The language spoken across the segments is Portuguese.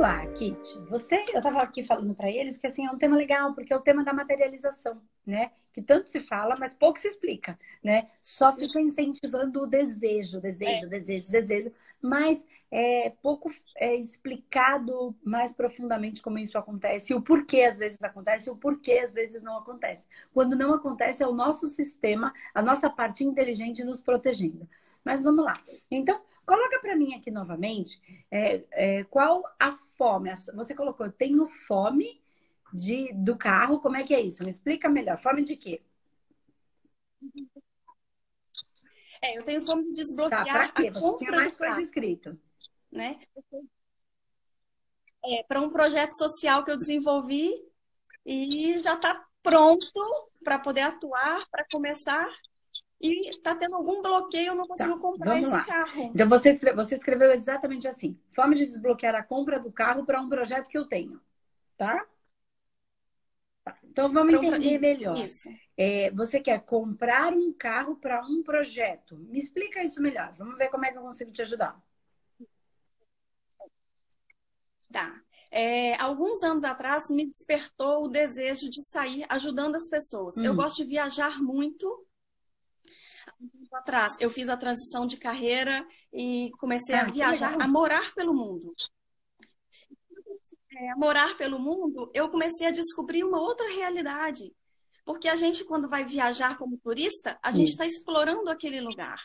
vamos lá, Kit. Você, eu estava aqui falando para eles que assim é um tema legal, porque é o tema da materialização, né? Que tanto se fala, mas pouco se explica, né? Só fica incentivando o desejo, desejo, é. desejo, desejo, mas é pouco é, explicado mais profundamente como isso acontece, e o porquê às vezes acontece, e o porquê às vezes não acontece. Quando não acontece, é o nosso sistema, a nossa parte inteligente nos protegendo. Mas vamos lá. Então, Coloca para mim aqui novamente é, é, qual a fome. Você colocou, eu tenho fome de, do carro, como é que é isso? Me explica melhor. Fome de quê? É, eu tenho fome de desbloquear. Tá, pra quê? Você tinha mais coisa escrito. Né? É, para um projeto social que eu desenvolvi e já está pronto para poder atuar, para começar e está tendo algum bloqueio, eu não consigo tá, comprar esse lá. carro. Então você, você escreveu exatamente assim: forma de desbloquear a compra do carro para um projeto que eu tenho. Tá? tá. Então vamos pra entender um... melhor. Isso. É, você quer comprar um carro para um projeto. Me explica isso melhor. Vamos ver como é que eu consigo te ajudar. Tá. É, alguns anos atrás me despertou o desejo de sair ajudando as pessoas. Hum. Eu gosto de viajar muito um tempo atrás, eu fiz a transição de carreira e comecei ah, a viajar, a morar pelo mundo. É, a morar pelo mundo, eu comecei a descobrir uma outra realidade. Porque a gente, quando vai viajar como turista, a gente está explorando aquele lugar.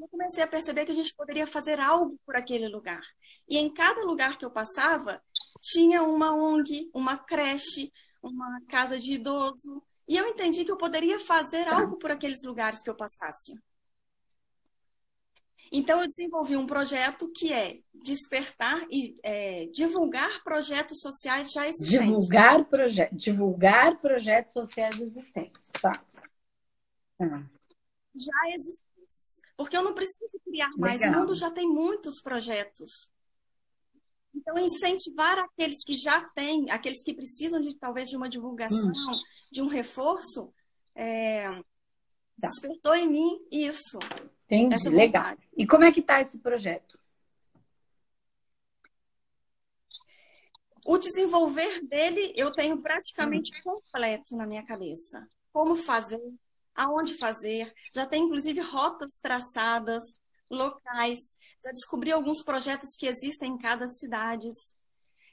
Eu comecei a perceber que a gente poderia fazer algo por aquele lugar. E em cada lugar que eu passava, tinha uma ONG, uma creche, uma casa de idoso, e eu entendi que eu poderia fazer tá. algo por aqueles lugares que eu passasse. Então, eu desenvolvi um projeto que é despertar e é, divulgar projetos sociais já existentes. Divulgar, proje divulgar projetos sociais existentes, tá? Ah. Já existentes. Porque eu não preciso criar mais. Legal. O mundo já tem muitos projetos. Então, incentivar aqueles que já têm, aqueles que precisam de talvez de uma divulgação, hum. de um reforço, é, tá. despertou em mim isso. Entendi, legal. E como é que está esse projeto? O desenvolver dele eu tenho praticamente hum. completo na minha cabeça. Como fazer, aonde fazer, já tem inclusive rotas traçadas, locais já descobri alguns projetos que existem em cada cidade.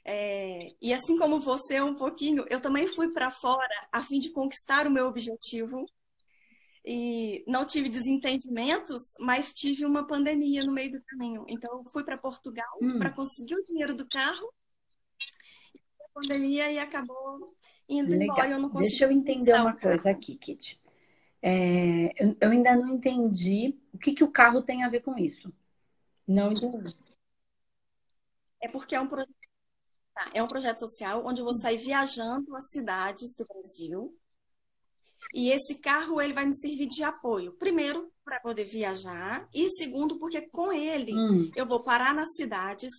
É, e assim como você um pouquinho, eu também fui para fora a fim de conquistar o meu objetivo. E não tive desentendimentos, mas tive uma pandemia no meio do caminho. Então, eu fui para Portugal hum. para conseguir o dinheiro do carro. E a pandemia e acabou indo Legal. embora. Eu não consegui Deixa eu entender uma coisa aqui, Kit. É, eu, eu, ainda não entendi o que, que o carro tem a ver com isso. Não entendi. É porque é um projeto. Tá, é um projeto social onde eu vou sair viajando as cidades do Brasil. E esse carro ele vai me servir de apoio. Primeiro, para poder viajar, e segundo, porque com ele hum. eu vou parar nas cidades,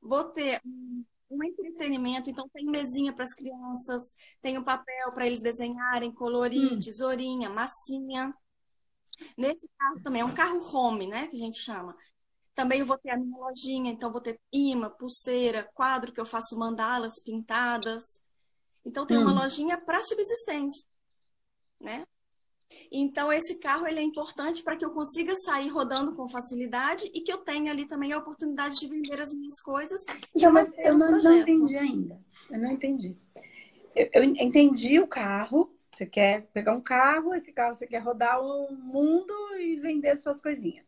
vou ter um, um entretenimento, então tem mesinha para as crianças, tem um papel para eles desenharem, colorir, hum. tesourinha, massinha. Nesse carro também é um carro home, né, que a gente chama. Também vou ter a minha lojinha, então vou ter imã, pulseira, quadro que eu faço mandalas pintadas. Então tem hum. uma lojinha para subsistência, né? Então esse carro ele é importante para que eu consiga sair rodando com facilidade e que eu tenha ali também a oportunidade de vender as minhas coisas. Então, mas eu não, não, entendi ainda. Eu não entendi. Eu, eu entendi o carro. Você quer pegar um carro, esse carro você quer rodar o mundo e vender suas coisinhas.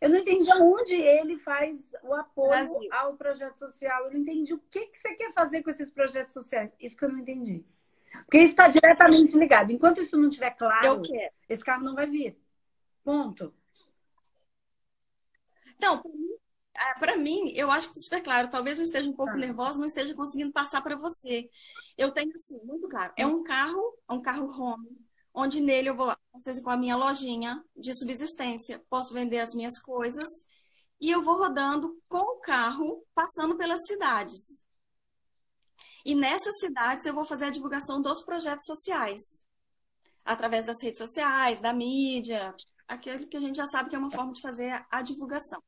Eu não entendi aonde ele faz o apoio Brasil. ao projeto social. Eu não entendi o que, que você quer fazer com esses projetos sociais. Isso que eu não entendi. Porque isso está diretamente ligado. Enquanto isso não estiver claro, esse carro não vai vir. Ponto. Então, para mim, eu acho que super claro. Talvez eu esteja um pouco ah. nervosa, não esteja conseguindo passar para você. Eu tenho assim, muito claro. É um carro, é um carro home, onde nele eu vou, com a minha lojinha de subsistência, posso vender as minhas coisas e eu vou rodando com o carro, passando pelas cidades. E nessas cidades eu vou fazer a divulgação dos projetos sociais, através das redes sociais, da mídia, aquele que a gente já sabe que é uma forma de fazer a, divulgação.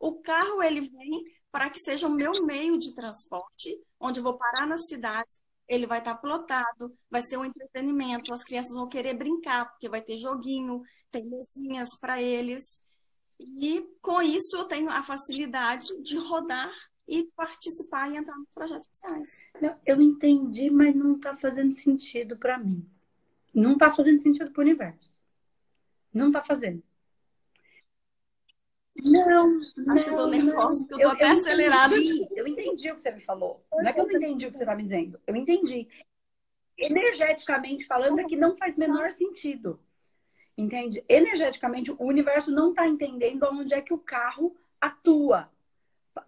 O carro ele vem para que seja o meu meio de transporte, onde eu vou parar na cidade, ele vai estar plotado, vai ser um entretenimento, as crianças vão querer brincar, porque vai ter joguinho, tem mesinhas para eles. E com isso eu tenho a facilidade de rodar e participar e entrar nos projetos sociais. Não, eu entendi, mas não está fazendo sentido para mim. Não está fazendo sentido para o universo. Não está fazendo. Não, Acho não, que eu tô nervosa, porque eu tô eu, até eu acelerada. Entendi, eu entendi o que você me falou. Não é que eu não entendi o que você está me dizendo. Eu entendi. Energeticamente falando, é que não faz menor sentido. Entende? Energeticamente, o universo não está entendendo onde é que o carro atua.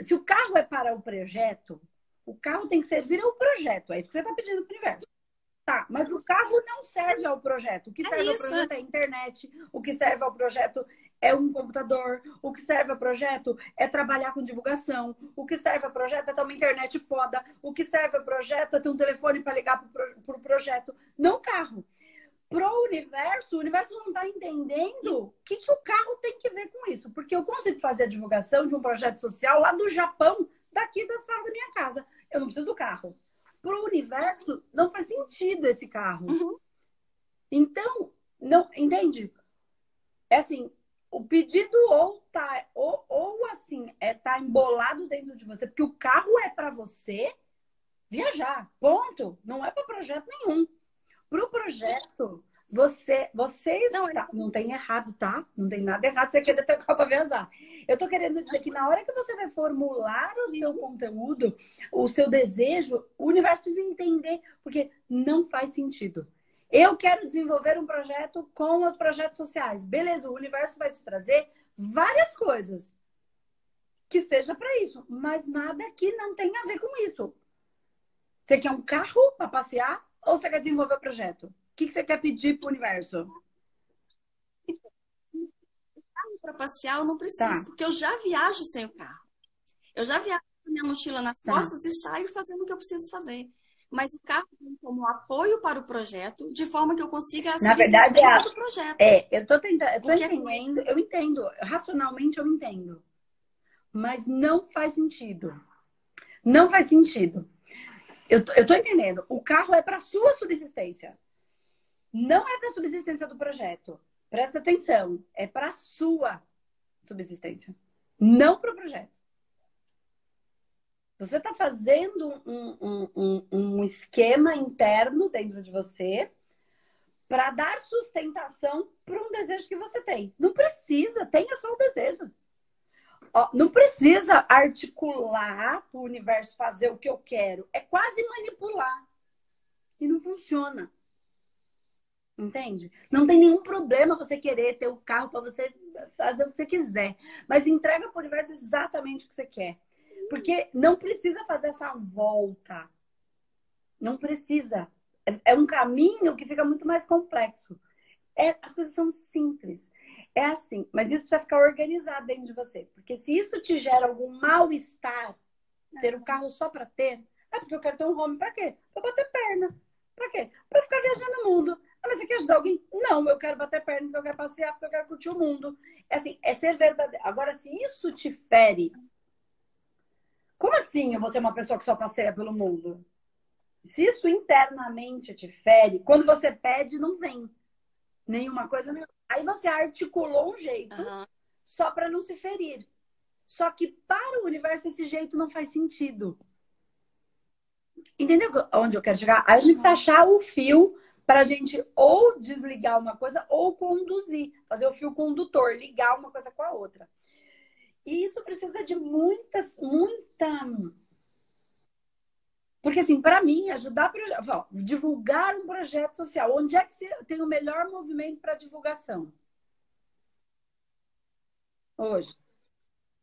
Se o carro é para o projeto, o carro tem que servir ao projeto. É isso que você está pedindo para o universo. Tá, mas o carro não serve ao projeto. O que é serve ao projeto é a internet. O que serve ao projeto é um computador. O que serve ao projeto é trabalhar com divulgação. O que serve ao projeto é ter uma internet foda. O que serve ao projeto é ter um telefone para ligar para o pro projeto. Não carro. Pro universo, o universo não está entendendo o que, que o carro tem que ver com isso. Porque eu consigo fazer a divulgação de um projeto social lá do Japão, daqui da sala da minha casa. Eu não preciso do carro para o universo não faz sentido esse carro. Uhum. Então, não, entende? É assim, o pedido ou tá ou, ou assim, é tá embolado dentro de você, porque o carro é para você viajar. Ponto. Não é para projeto nenhum. Para o projeto, você, vocês não, tá, não tem errado, tá? Não tem nada errado você querer ter carro para viajar. Eu tô querendo dizer que na hora que você vai formular o seu conteúdo, o seu desejo, o universo precisa entender, porque não faz sentido. Eu quero desenvolver um projeto com os projetos sociais. Beleza, o universo vai te trazer várias coisas que seja para isso, mas nada que não tenha a ver com isso. Você quer um carro para passear ou você quer desenvolver o projeto? O que você quer pedir para o universo? para passear, eu não preciso, tá. porque eu já viajo sem o carro. Eu já viajo com minha mochila nas tá. costas e saio fazendo o que eu preciso fazer. Mas o carro tem como apoio para o projeto, de forma que eu consiga Na verdade, é, do projeto. É, eu tô tentando, eu tô porque... entendendo, eu entendo, racionalmente eu entendo. Mas não faz sentido. Não faz sentido. Eu tô entendendo. O carro é para sua subsistência. Não é para subsistência do projeto. Presta atenção, é para sua subsistência, não para o projeto. Você está fazendo um, um, um, um, esquema interno dentro de você para dar sustentação para um desejo que você tem. Não precisa, tenha só o desejo. Ó, não precisa articular para o universo fazer o que eu quero. É quase manipular. E não funciona. Entende? Não tem nenhum problema você querer ter o carro para você fazer o que você quiser. Mas entrega para o universo exatamente o que você quer. Porque não precisa fazer essa volta. Não precisa. É, é um caminho que fica muito mais complexo. É, as coisas são simples. É assim, mas isso precisa ficar organizado dentro de você. Porque se isso te gera algum mal-estar, ter um carro só para ter, é porque eu quero ter um home para quê? Para bater perna. Para quê? Para ficar viajando no mundo. Ah, mas você quer ajudar alguém? Não, eu quero bater perna, porque eu quero passear, porque eu quero curtir o mundo. É assim, é ser verdadeiro. Agora, se isso te fere, como assim eu vou ser uma pessoa que só passeia pelo mundo? Se isso internamente te fere, quando você pede, não vem nenhuma coisa. Aí você articulou um jeito uhum. só para não se ferir. Só que para o universo esse jeito não faz sentido. Entendeu onde eu quero chegar? Aí a gente precisa achar o fio para a gente ou desligar uma coisa ou conduzir, fazer o fio condutor, ligar uma coisa com a outra. E isso precisa de muitas, muita. Porque, assim, para mim, ajudar divulgar um projeto social, onde é que você tem o melhor movimento para divulgação? Hoje.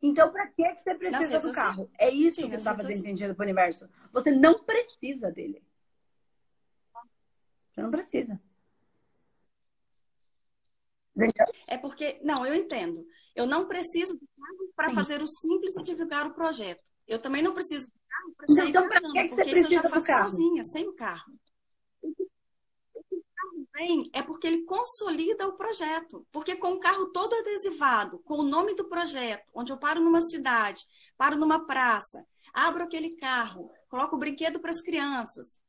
Então, para que você precisa do carro? É isso Sim, que está fazendo sentido para o universo. Você não precisa dele. Você não precisa. É porque, não, eu entendo. Eu não preciso de carro para fazer o simples e divulgar o projeto. Eu também não preciso de carro para sair então, para que, que você precisa eu já faço sozinha, sem o carro. O carro tem é porque ele consolida o projeto. Porque com o carro todo adesivado, com o nome do projeto, onde eu paro numa cidade, paro numa praça, abro aquele carro, coloco o brinquedo para as crianças,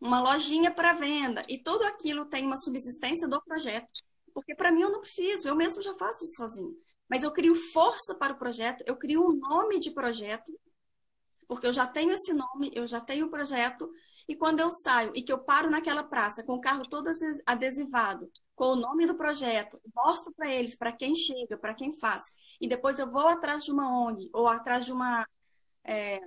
uma lojinha para venda, e tudo aquilo tem uma subsistência do projeto. Porque para mim eu não preciso, eu mesmo já faço isso sozinho. Mas eu crio força para o projeto, eu crio um nome de projeto, porque eu já tenho esse nome, eu já tenho o projeto, e quando eu saio e que eu paro naquela praça com o carro todo adesivado, com o nome do projeto, mostro para eles, para quem chega, para quem faz, e depois eu vou atrás de uma ONG ou atrás de uma é,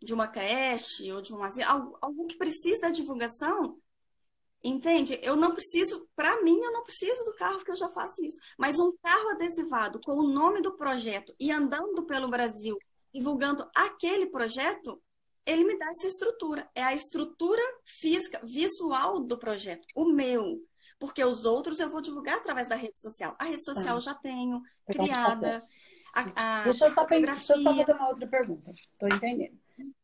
de uma creche ou de um asilo, algum que precisa da divulgação, entende? Eu não preciso, para mim, eu não preciso do carro, porque eu já faço isso. Mas um carro adesivado com o nome do projeto e andando pelo Brasil, divulgando aquele projeto, ele me dá essa estrutura. É a estrutura física, visual do projeto, o meu. Porque os outros eu vou divulgar através da rede social. A rede social ah. eu já tenho criada. A, a deixa, eu só, deixa eu só fazer uma outra pergunta. Estou entendendo.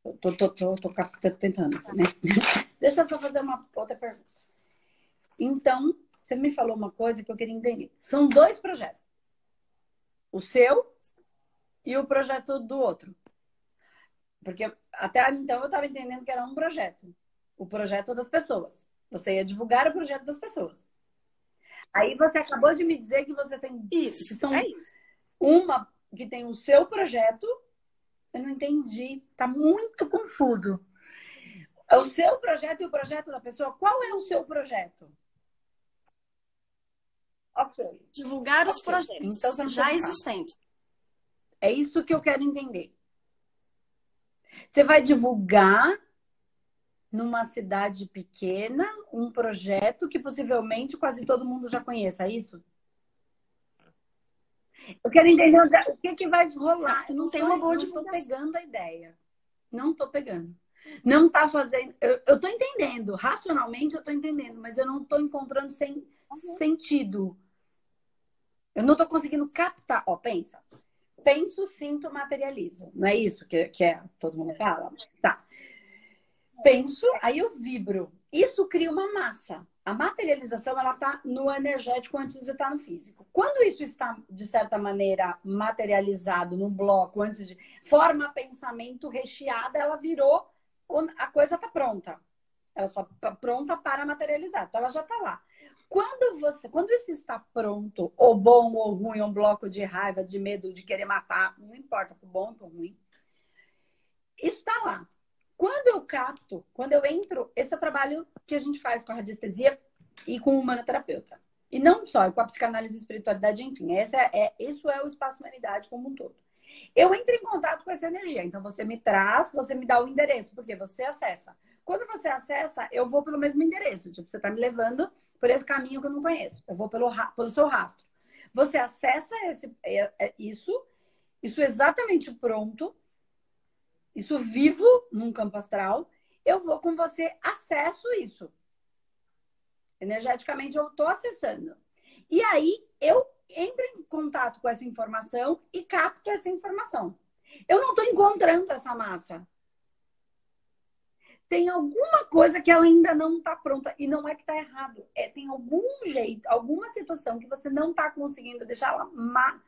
Estou tô, tô, tô, tô, tentando, né? Deixa eu só fazer uma outra pergunta. Então, você me falou uma coisa que eu queria entender. São dois projetos. O seu e o projeto do outro. Porque até então eu estava entendendo que era um projeto. O projeto das pessoas. Você ia divulgar o projeto das pessoas. Aí você acabou de me dizer que você tem. Isso. Que são é isso. Uma que tem o seu projeto. Eu não entendi. Tá muito confuso. É o seu projeto e o projeto da pessoa. Qual é o seu projeto? Ok. Divulgar okay. os projetos então, já existentes. É isso que eu quero entender. Você vai divulgar numa cidade pequena um projeto que possivelmente quase todo mundo já conheça, é isso? Eu quero entender o que, que vai rolar. Eu não, tenho uma boa Não pegando a ideia. Não estou pegando. Não está fazendo. Eu, estou entendendo. Racionalmente eu estou entendendo, mas eu não estou encontrando sem uhum. sentido. Eu não estou conseguindo captar. Ó, pensa penso, sinto, materializo. Não é isso que, que é, todo mundo fala? Tá. Penso, aí eu vibro. Isso cria uma massa. A materialização, ela está no energético antes de estar no físico. Quando isso está, de certa maneira, materializado num bloco, antes de... Forma pensamento recheada, ela virou... A coisa está pronta. Ela só está pronta para materializar. Então, ela já está lá. Quando você, quando isso está pronto, ou bom ou ruim, um bloco de raiva, de medo, de querer matar, não importa, por bom ou ruim, isso está lá. Quando eu capto, quando eu entro, esse é o trabalho que a gente faz com a radiestesia e com o humanoterapeuta. E não só, com a psicanálise e espiritualidade, enfim. Essa é, é, isso é o espaço humanidade como um todo. Eu entro em contato com essa energia. Então, você me traz, você me dá o endereço, porque você acessa. Quando você acessa, eu vou pelo mesmo endereço. Tipo, você está me levando por esse caminho que eu não conheço. Eu vou pelo, pelo seu rastro. Você acessa esse, é, é, isso, isso exatamente pronto, isso vivo num campo astral. Eu vou com você, acesso isso. Energeticamente eu estou acessando. E aí eu entro em contato com essa informação e capto essa informação. Eu não estou encontrando essa massa tem alguma coisa que ela ainda não está pronta. E não é que está errado. É, tem algum jeito, alguma situação que você não está conseguindo deixar ela má.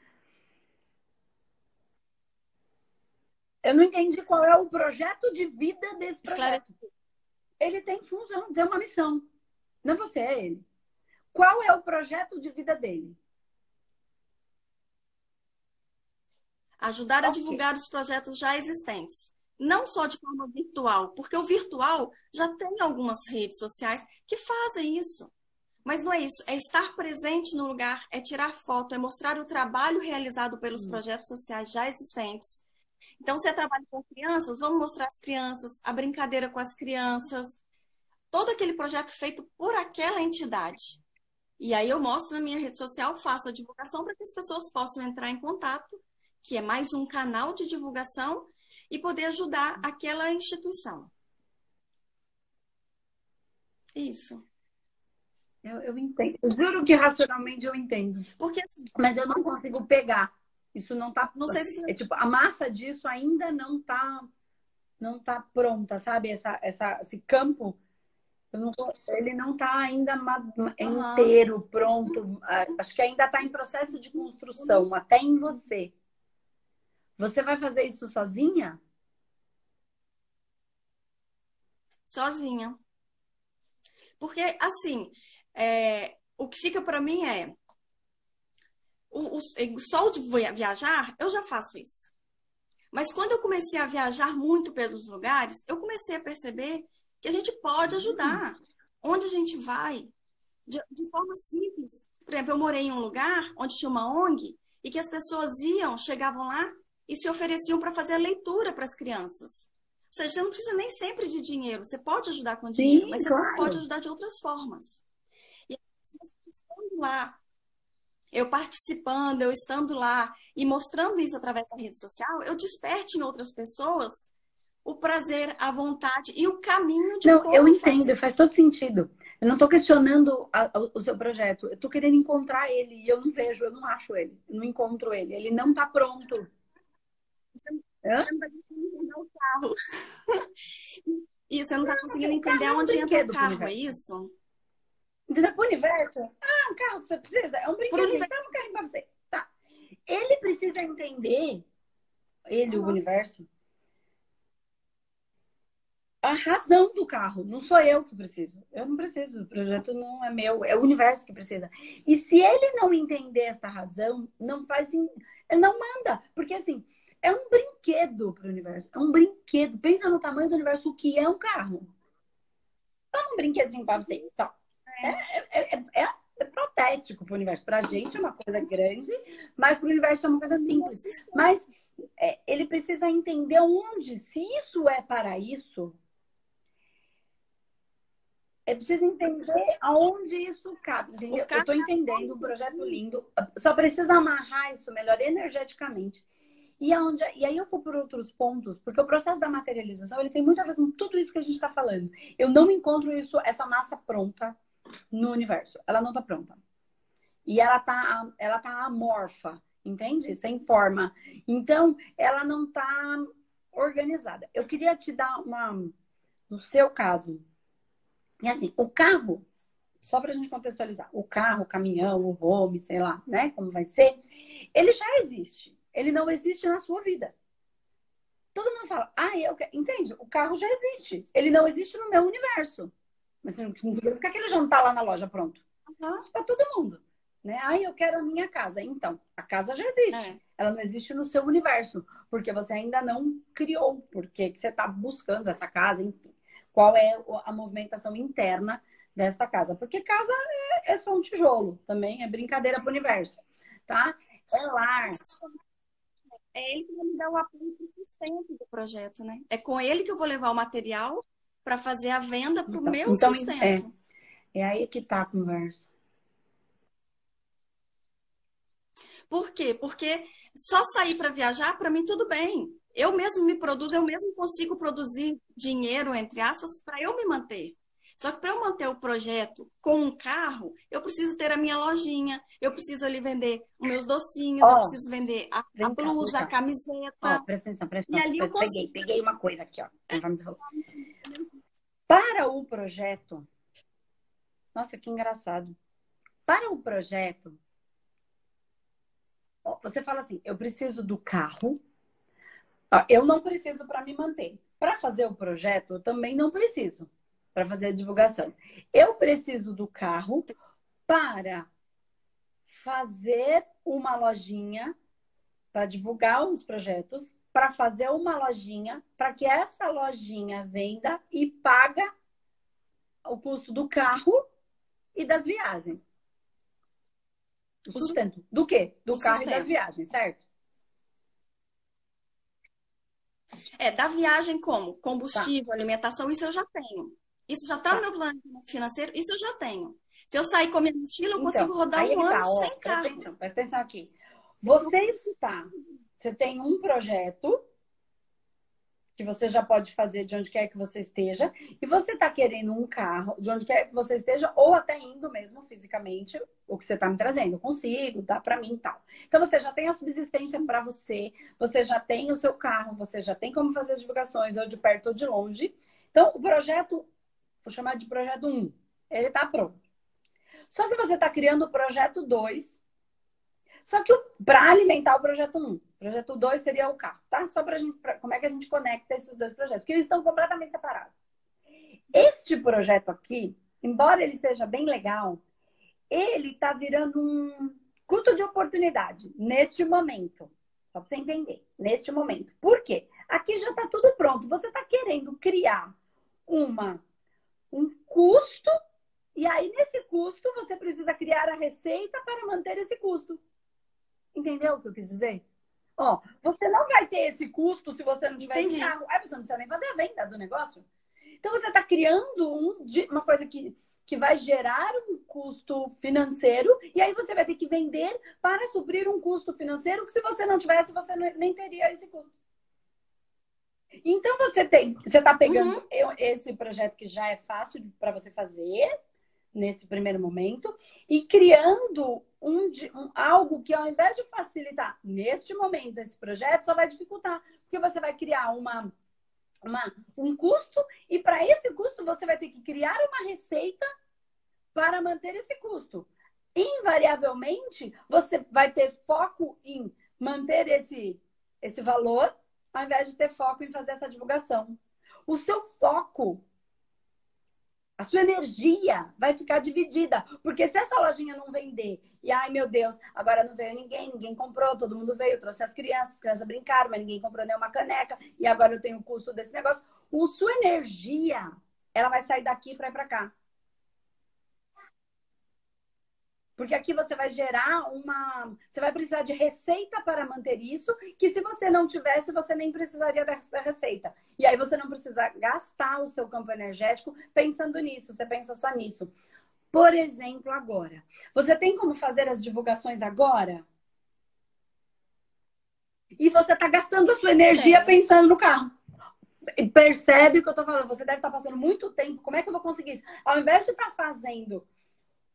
Eu não entendi qual é o projeto de vida desse projeto. Ele tem função, tem uma missão. Não você, é ele. Qual é o projeto de vida dele? Ajudar a divulgar os projetos já existentes não só de forma virtual, porque o virtual já tem algumas redes sociais que fazem isso. Mas não é isso, é estar presente no lugar, é tirar foto, é mostrar o trabalho realizado pelos hum. projetos sociais já existentes. Então, se é trabalho com crianças, vamos mostrar as crianças, a brincadeira com as crianças, todo aquele projeto feito por aquela entidade. E aí eu mostro na minha rede social, faço a divulgação para que as pessoas possam entrar em contato, que é mais um canal de divulgação e poder ajudar aquela instituição. Isso. Eu, eu entendo. Eu juro que racionalmente eu entendo. Porque assim, Mas eu não consigo pegar. Isso não tá. Não sei se. É tipo, a massa disso ainda não tá. Não tá pronta, sabe? Essa, essa, esse campo Não ele não está ainda uhum. inteiro, pronto. Acho que ainda está em processo de construção, até em você. Você vai fazer isso sozinha? Sozinha. Porque, assim, é, o que fica para mim é. O, o, só de viajar, eu já faço isso. Mas quando eu comecei a viajar muito pelos lugares, eu comecei a perceber que a gente pode ajudar. Onde a gente vai, de, de forma simples. Por exemplo, eu morei em um lugar onde tinha uma ONG e que as pessoas iam, chegavam lá e se ofereciam para fazer a leitura para as crianças. Ou seja, você não precisa nem sempre de dinheiro. Você pode ajudar com dinheiro, Sim, mas claro. você pode ajudar de outras formas. E se você estando lá, eu participando, eu estando lá e mostrando isso através da rede social, eu desperte em outras pessoas o prazer, a vontade e o caminho de Não, eu entendo, fazer. faz todo sentido. Eu não estou questionando a, a, o seu projeto. Eu estou querendo encontrar ele e eu não vejo, eu não acho ele. Eu não encontro ele. Ele não está pronto. Você, Hã? você não está conseguindo entender o carro. e você não está conseguindo entender é onde entra o carro, é isso? Entendeu? Pro universo. Ah, um carro que você precisa. É um brinquedo. Universo... É um carrinho para você. Tá. Ele precisa entender, ele, uhum. o universo, a razão do carro. Não sou eu que preciso. Eu não preciso. O projeto não é meu. É o universo que precisa. E se ele não entender essa razão, não faz. Ele não manda. Porque assim, é um brinquedo para o universo. É um brinquedo. Pensa no tamanho do universo, o que é um carro. É um brinquedinho para você. Então, é, é, é, é, é protético para o universo. Para a gente é uma coisa grande, mas para o universo é uma coisa simples. Mas é, ele precisa entender onde, se isso é para isso, é preciso entender aonde isso cabe. Entendeu? Eu estou entendendo, um projeto lindo. Só precisa amarrar isso melhor energeticamente. E, aonde, e aí eu vou por outros pontos, porque o processo da materialização ele tem muito a ver com tudo isso que a gente está falando. Eu não encontro isso, essa massa pronta no universo. Ela não está pronta. E ela está ela tá amorfa, entende? Sem forma. Então, ela não está organizada. Eu queria te dar uma, no seu caso, e assim, o carro, só para a gente contextualizar, o carro, o caminhão, o home, sei lá, né? Como vai ser, ele já existe. Ele não existe na sua vida. Todo mundo fala, ah, eu quero. Entende? O carro já existe. Ele não existe no meu universo. Mas não significa que ele já não está lá na loja pronto. Isso para todo mundo. Né? Ah, eu quero a minha casa. Então, a casa já existe. É. Ela não existe no seu universo. Porque você ainda não criou. Porque você está buscando essa casa, enfim qual é a movimentação interna desta casa. Porque casa é, é só um tijolo, também é brincadeira para o universo, tá? É lar. É ele que vai me dar o apoio sustento do projeto, né? É com ele que eu vou levar o material para fazer a venda para o então, meu então, sustento. É, é aí que tá a conversa. Por quê? Porque só sair para viajar, para mim, tudo bem eu mesmo me produzo, eu mesmo consigo produzir dinheiro, entre aspas, para eu me manter. Só que para eu manter o projeto com um carro, eu preciso ter a minha lojinha, eu preciso ali vender os meus docinhos, oh, eu preciso vender a, a blusa, cá, a camiseta. Oh, presta atenção, presta atenção. E ali eu consigo... peguei, peguei uma coisa aqui, ó. Para o projeto. Nossa, que engraçado. Para o projeto, você fala assim: eu preciso do carro, eu não preciso para me manter. Para fazer o projeto, eu também não preciso para fazer a divulgação. Eu preciso do carro para fazer uma lojinha para divulgar os projetos, para fazer uma lojinha, para que essa lojinha venda e paga o custo do carro e das viagens. O sustento. Do quê? Do carro sustento. e das viagens, certo? É, da viagem como? Combustível, tá. alimentação, isso eu já tenho. Isso já está tá. no meu plano financeiro, isso eu já tenho. Se eu sair com a minha mochila, eu então, consigo rodar um ano tá, ó, sem carro. Presta atenção, presta atenção aqui. Você está, você tem um projeto que você já pode fazer de onde quer que você esteja, e você está querendo um carro de onde quer que você esteja, ou até indo mesmo fisicamente, o que você está me trazendo. Eu consigo, dá para mim e tal. Então você já tem a subsistência para você, você já tem o seu carro, você já tem como fazer as divulgações, ou de perto ou de longe. Então, o projeto vou chamar de projeto 1. Ele está pronto. Só que você está criando o projeto 2. Só que para alimentar o projeto 1, o projeto 2 seria o carro, tá? Só para gente, pra, como é que a gente conecta esses dois projetos, porque eles estão completamente separados. Este projeto aqui, embora ele seja bem legal, ele está virando um custo de oportunidade neste momento. Só para você entender, neste momento. Por quê? Aqui já está tudo pronto. Você está querendo criar uma, um custo, e aí nesse custo você precisa criar a receita para manter esse custo. Entendeu o que eu quis dizer? Ó, você não vai ter esse custo se você não tiver Entendi. carro. Aí você não precisa nem fazer a venda do negócio. Então você está criando um, uma coisa que, que vai gerar um custo financeiro e aí você vai ter que vender para suprir um custo financeiro que se você não tivesse, você nem teria esse custo. Então você tem, você está pegando uhum. esse projeto que já é fácil para você fazer nesse primeiro momento e criando um, um, algo que ao invés de facilitar neste momento esse projeto só vai dificultar porque você vai criar uma, uma um custo e para esse custo você vai ter que criar uma receita para manter esse custo. Invariavelmente você vai ter foco em manter esse esse valor ao invés de ter foco em fazer essa divulgação. O seu foco, a sua energia vai ficar dividida. Porque se essa lojinha não vender, e ai meu Deus, agora não veio ninguém, ninguém comprou, todo mundo veio, trouxe as crianças, as crianças brincaram, mas ninguém comprou nenhuma caneca, e agora eu tenho o custo desse negócio. O sua energia, ela vai sair daqui para ir para cá. Porque aqui você vai gerar uma. Você vai precisar de receita para manter isso, que se você não tivesse, você nem precisaria dessa receita. E aí você não precisa gastar o seu campo energético pensando nisso, você pensa só nisso. Por exemplo, agora. Você tem como fazer as divulgações agora? E você está gastando a sua energia pensando no carro. Percebe o que eu estou falando? Você deve estar tá passando muito tempo. Como é que eu vou conseguir isso? Ao invés de estar tá fazendo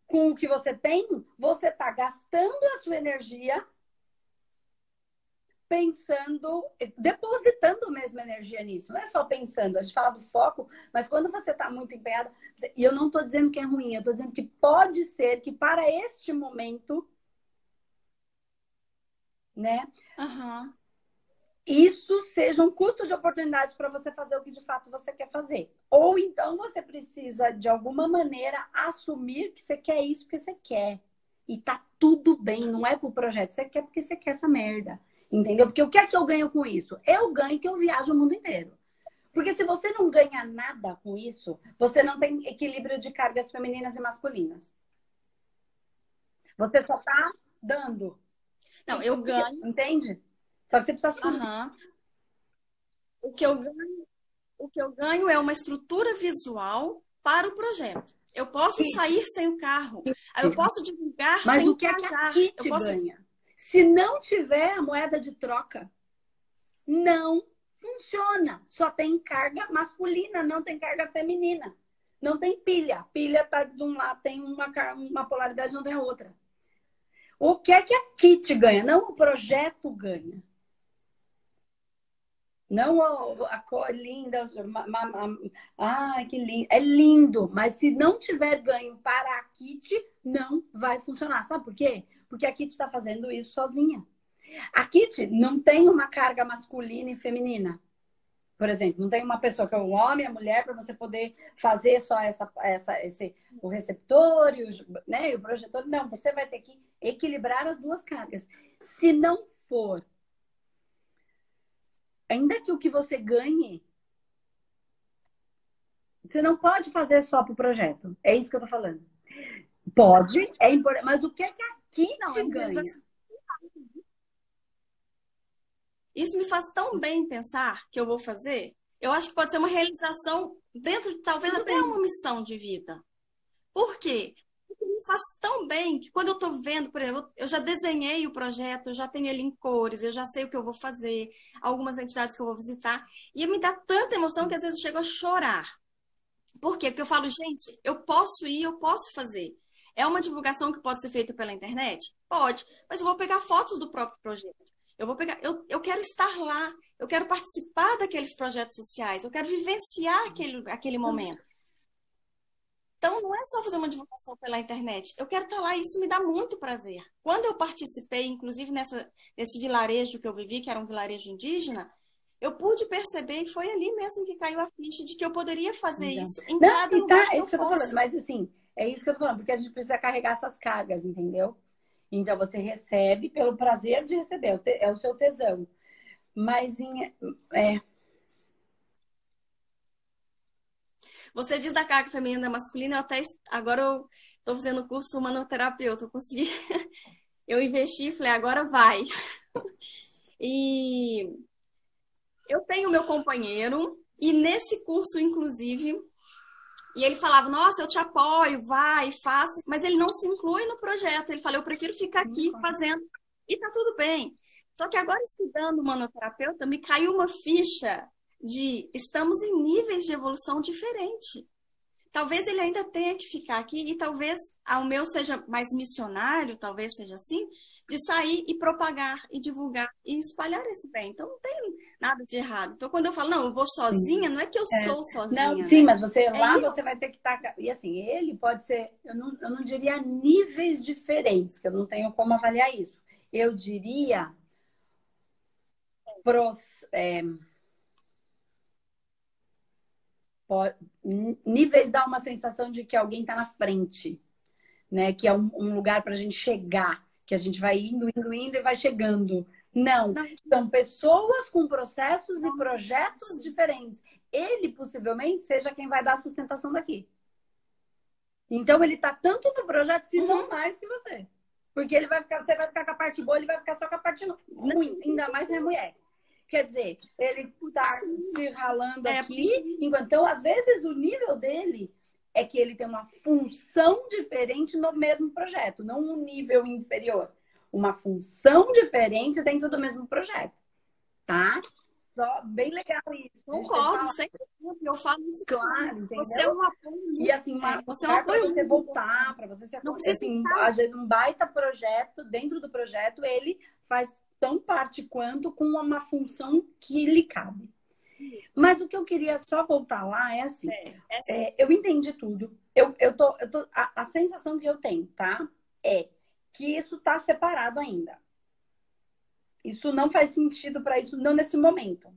com o que você tem, você está gastando a sua energia pensando, depositando mesmo energia nisso. Não é só pensando, a gente fala do foco, mas quando você está muito empenhado, e eu não estou dizendo que é ruim, eu estou dizendo que pode ser que para este momento, né? Uhum isso seja um custo de oportunidade para você fazer o que de fato você quer fazer. Ou então você precisa, de alguma maneira, assumir que você quer isso que você quer. E tá tudo bem, não é pro projeto. Você quer porque você quer essa merda. Entendeu? Porque o que é que eu ganho com isso? Eu ganho que eu viajo o mundo inteiro. Porque se você não ganha nada com isso, você não tem equilíbrio de cargas femininas e masculinas. Você só tá dando. Não, eu ganho. Entende? Só que você precisa uhum. O que eu ganho, o que eu ganho é uma estrutura visual para o projeto. Eu posso Isso. sair sem o carro. Eu posso divulgar Mas sem o que é que a Kit posso... ganha? Se não tiver a moeda de troca, não funciona. Só tem carga masculina, não tem carga feminina. Não tem pilha. Pilha tá de um lado, tem uma, uma polaridade, não tem a outra. O que é que a Kit ganha? Não o projeto ganha. Não a, cor linda, ai que lindo. É lindo, mas se não tiver ganho para a Kit, não vai funcionar. Sabe por quê? Porque a Kit está fazendo isso sozinha. A Kit não tem uma carga masculina e feminina. Por exemplo, não tem uma pessoa que é um homem, a mulher, para você poder fazer só essa, essa, esse, o receptor e o, né, e o projetor. Não, você vai ter que equilibrar as duas cargas. Se não for ainda que o que você ganhe, você não pode fazer só para o projeto. É isso que eu tô falando. Pode, é importante. Mas o que é que aqui não, te ganha? Isso me faz tão bem pensar que eu vou fazer. Eu acho que pode ser uma realização dentro de talvez Tudo até bem. uma missão de vida. Por quê? Faz tão bem que quando eu estou vendo, por exemplo, eu já desenhei o projeto, eu já tenho ele em cores, eu já sei o que eu vou fazer, algumas entidades que eu vou visitar, e me dá tanta emoção que às vezes eu chego a chorar. Por quê? Porque eu falo, gente, eu posso ir, eu posso fazer. É uma divulgação que pode ser feita pela internet? Pode, mas eu vou pegar fotos do próprio projeto. Eu vou pegar, eu, eu quero estar lá, eu quero participar daqueles projetos sociais, eu quero vivenciar aquele, aquele momento. Então, não é só fazer uma divulgação pela internet. Eu quero estar lá e isso me dá muito prazer. Quando eu participei, inclusive nessa, nesse vilarejo que eu vivi, que era um vilarejo indígena, eu pude perceber, e foi ali mesmo que caiu a ficha de que eu poderia fazer isso em não, cada lugar tá, que é isso que eu tô falando, mas assim, é isso que eu tô falando, porque a gente precisa carregar essas cargas, entendeu? Então você recebe pelo prazer de receber, é o seu tesão. Mas em, é, Você diz da carga feminina e masculina, eu até agora eu estou fazendo curso humanoterapeuta, eu consegui, eu investi, falei, agora vai. E eu tenho meu companheiro, e nesse curso, inclusive, e ele falava, nossa, eu te apoio, vai, faça, mas ele não se inclui no projeto. Ele falou, eu prefiro ficar aqui fazendo. E tá tudo bem. Só que agora, estudando humanoterapeuta, me caiu uma ficha de estamos em níveis de evolução diferente. Talvez ele ainda tenha que ficar aqui e talvez o meu seja mais missionário, talvez seja assim, de sair e propagar e divulgar e espalhar esse bem. Então não tem nada de errado. Então quando eu falo, não, eu vou sozinha, não é que eu é. sou sozinha. Não, sim, né? mas você é lá você vai ter que estar. Tá... E assim, ele pode ser, eu não, eu não diria níveis diferentes, que eu não tenho como avaliar isso. Eu diria pros. É pode, níveis dá uma sensação de que alguém está na frente, né? Que é um, um lugar para a gente chegar, que a gente vai indo, indo, indo e vai chegando. Não, são pessoas com processos e projetos diferentes. Ele possivelmente seja quem vai dar a sustentação daqui. Então ele está tanto no projeto, se não uhum. mais que você. Porque ele vai ficar, você vai ficar com a parte boa, ele vai ficar só com a parte ruim, ainda mais se é mulher. Quer dizer, ele está se ralando é, aqui, enquanto, então, às vezes, o nível dele é que ele tem uma função diferente no mesmo projeto, não um nível inferior. Uma função diferente dentro do mesmo projeto. Tá? Só, bem legal isso. Concordo, sempre eu falo isso. Claro, entendeu? Você é um apoio. E assim, uma, é, você é um apoio. Pra você voltar, para você se Não precisa assim, às vezes um baita projeto, dentro do projeto, ele faz tão parte quanto com uma função que lhe cabe. Mas o que eu queria só voltar lá é assim: é, é assim. É, eu entendi tudo. Eu, eu tô, eu tô, a, a sensação que eu tenho, tá? É que isso está separado ainda. Isso não faz sentido para isso, não nesse momento.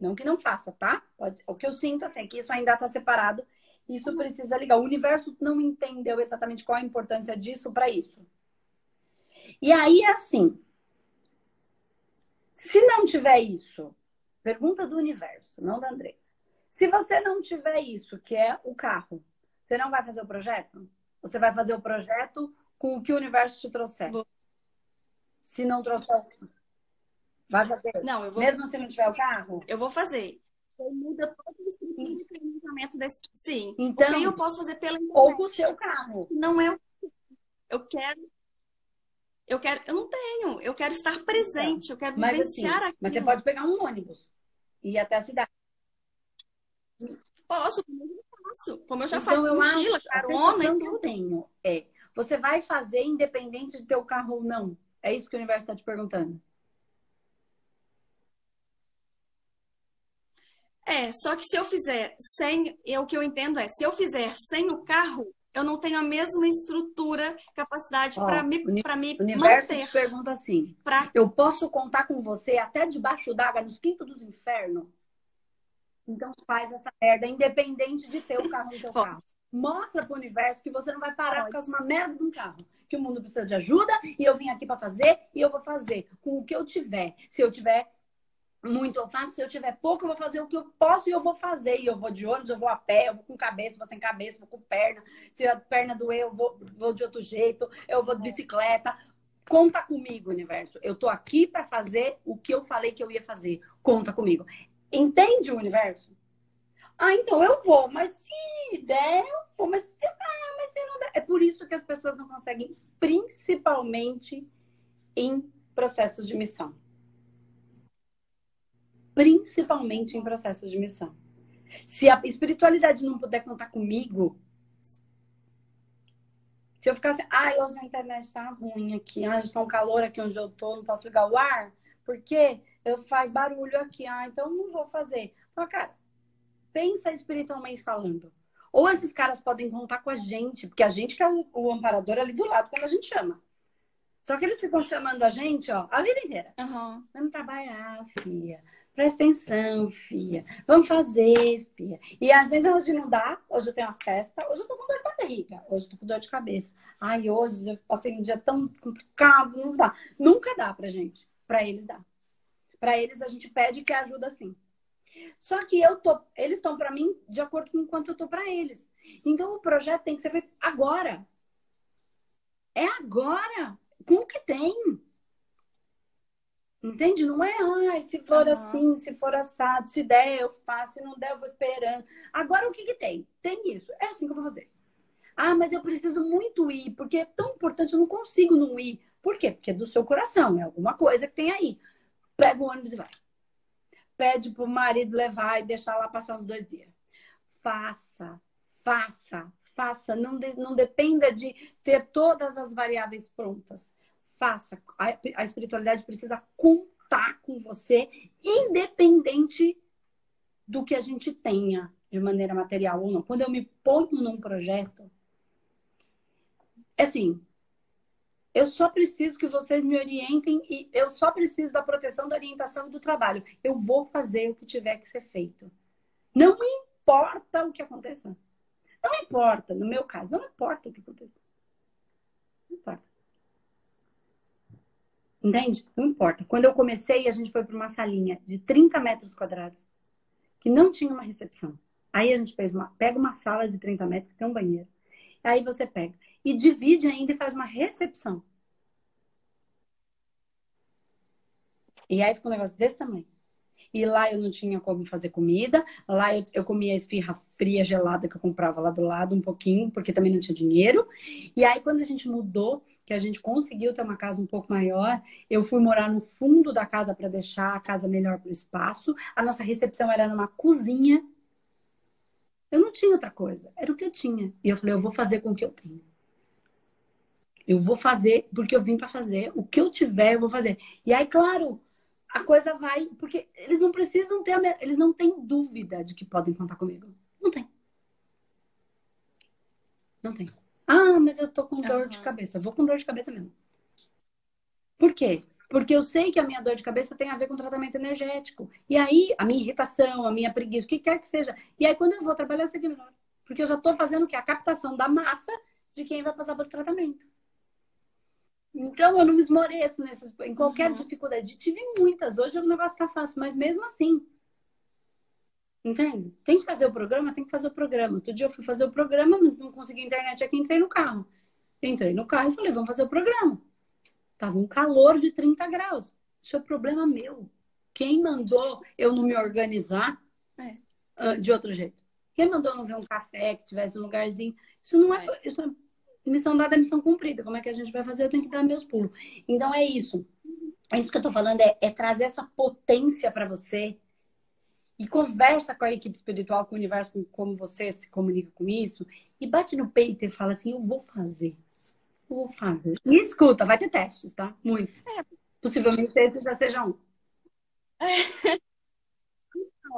Não que não faça, tá? Pode, o que eu sinto assim, é que isso ainda está separado. Isso precisa ligar. O universo não entendeu exatamente qual a importância disso para isso. E aí, assim, se não tiver isso, pergunta do universo, não da Andressa. Se você não tiver isso, que é o carro, você não vai fazer o projeto? Você vai fazer o projeto com o que o universo te trouxer? Vou. Se não trouxer, vai fazer? Não, eu vou. Mesmo se não tiver o carro? Eu vou fazer. Então, muda todo o planejamento desse. Sim. Então, eu posso fazer pela internet. Ou com o seu carro. Não é. Eu quero eu quero, eu não tenho, eu quero estar presente, então, eu quero mas, vivenciar assim, aquilo. Mas você pode pegar um ônibus e ir até a cidade. Posso, eu faço. Como eu já então, faço mochila, acho, carona e tudo. que eu tenho é, você vai fazer independente de ter o carro ou não? É isso que o universo está te perguntando. É, só que se eu fizer sem, é, o que eu entendo é, se eu fizer sem o carro, eu não tenho a mesma estrutura, capacidade para me, pra me o universo manter. te pergunta assim, pra... eu posso contar com você até debaixo d'água, nos quintos dos infernos? Então faz essa merda, independente de ter o carro no seu carro. Mostra pro universo que você não vai parar por causa de uma merda de um carro. Que o mundo precisa de ajuda e eu vim aqui para fazer e eu vou fazer com o que eu tiver. Se eu tiver muito eu faço, se eu tiver pouco, eu vou fazer o que eu posso e eu vou fazer. E eu vou de ônibus, eu vou a pé, eu vou com cabeça, vou sem cabeça, vou com perna. Se a perna doer, eu vou, vou de outro jeito, eu vou de bicicleta. Conta comigo, universo. Eu tô aqui para fazer o que eu falei que eu ia fazer. Conta comigo. Entende o universo? Ah, então eu vou, mas se der, eu vou, mas se, ah, mas se não der. É por isso que as pessoas não conseguem, principalmente em processos de missão principalmente em processos de missão. Se a espiritualidade não puder contar comigo, se eu ficar assim, ai, hoje a internet tá ruim aqui, ai, está um calor aqui onde eu tô, não posso ligar o ar, porque eu faz barulho aqui, ah, então não vou fazer. Então, cara, pensa espiritualmente falando. Ou esses caras podem contar com a gente, porque a gente que é o, o amparador ali do lado quando a gente chama. Só que eles ficam chamando a gente, ó, a vida inteira. Uhum. Vamos trabalhar, filha. Presta atenção, filha. Vamos fazer, filha. E às vezes hoje não dá, hoje eu tenho uma festa, hoje eu tô com dor de barriga, hoje eu tô com dor de cabeça. Ai, hoje eu passei um dia tão complicado, não dá. Nunca dá pra gente. Pra eles dá. Pra eles a gente pede que ajuda sim. Só que eu tô, eles estão para mim de acordo com quanto eu tô para eles. Então o projeto tem que ser feito agora. É agora com o que tem. Entende? Não é, ai, se for uhum. assim, se for assado, se der, eu faço, se não der, eu vou esperando. Agora, o que que tem? Tem isso. É assim que eu vou fazer. Ah, mas eu preciso muito ir, porque é tão importante, eu não consigo não ir. Por quê? Porque é do seu coração, é alguma coisa que tem aí. Pega o ônibus e vai. Pede pro marido levar e deixar lá passar uns dois dias. Faça, faça, faça. Não, de, não dependa de ter todas as variáveis prontas faça. A, a espiritualidade precisa contar com você, independente do que a gente tenha de maneira material ou não. Quando eu me ponho num projeto, é assim, eu só preciso que vocês me orientem e eu só preciso da proteção, da orientação e do trabalho. Eu vou fazer o que tiver que ser feito. Não importa o que aconteça. Não importa, no meu caso, não importa o que aconteça. Não importa. Entende? Não importa. Quando eu comecei, a gente foi para uma salinha de 30 metros quadrados, que não tinha uma recepção. Aí a gente fez uma, pega uma sala de 30 metros que tem um banheiro. Aí você pega e divide ainda e faz uma recepção. E aí ficou um negócio desse tamanho. E lá eu não tinha como fazer comida. Lá eu, eu comia esfirra fria, gelada que eu comprava lá do lado um pouquinho, porque também não tinha dinheiro. E aí quando a gente mudou, que a gente conseguiu ter uma casa um pouco maior. Eu fui morar no fundo da casa para deixar a casa melhor para o espaço. A nossa recepção era numa cozinha. Eu não tinha outra coisa, era o que eu tinha. E eu falei, eu vou fazer com o que eu tenho. Eu vou fazer porque eu vim para fazer. O que eu tiver, eu vou fazer. E aí, claro, a coisa vai. Porque eles não precisam ter. Eles não têm dúvida de que podem contar comigo. Não tem. Não tem. Ah, mas eu tô com dor uhum. de cabeça. Vou com dor de cabeça mesmo. Por quê? Porque eu sei que a minha dor de cabeça tem a ver com tratamento energético. E aí, a minha irritação, a minha preguiça, o que quer que seja. E aí, quando eu vou trabalhar, eu sei que é melhor. Porque eu já estou fazendo o quê? A captação da massa de quem vai passar pelo tratamento. Então, eu não me esmoreço nessas, em qualquer uhum. dificuldade. Tive muitas. Hoje o negócio está fácil, mas mesmo assim, Entende? Tem que fazer o programa, tem que fazer o programa. Outro dia eu fui fazer o programa, não consegui internet aqui, entrei no carro. Entrei no carro e falei, vamos fazer o programa. Tava um calor de 30 graus. Isso é problema meu. Quem mandou eu não me organizar é. uh, de outro jeito? Quem mandou eu não ver um café que tivesse um lugarzinho? Isso não é, é. Isso é missão dada, é missão cumprida. Como é que a gente vai fazer? Eu tenho que dar meus pulos. Então é isso. É isso que eu tô falando, é, é trazer essa potência para você e conversa com a equipe espiritual, com o universo, com como você se comunica com isso, e bate no peito e fala assim: eu vou fazer. Eu vou fazer. E escuta, vai ter testes, tá? Muitos. É. Possivelmente esse já seja um.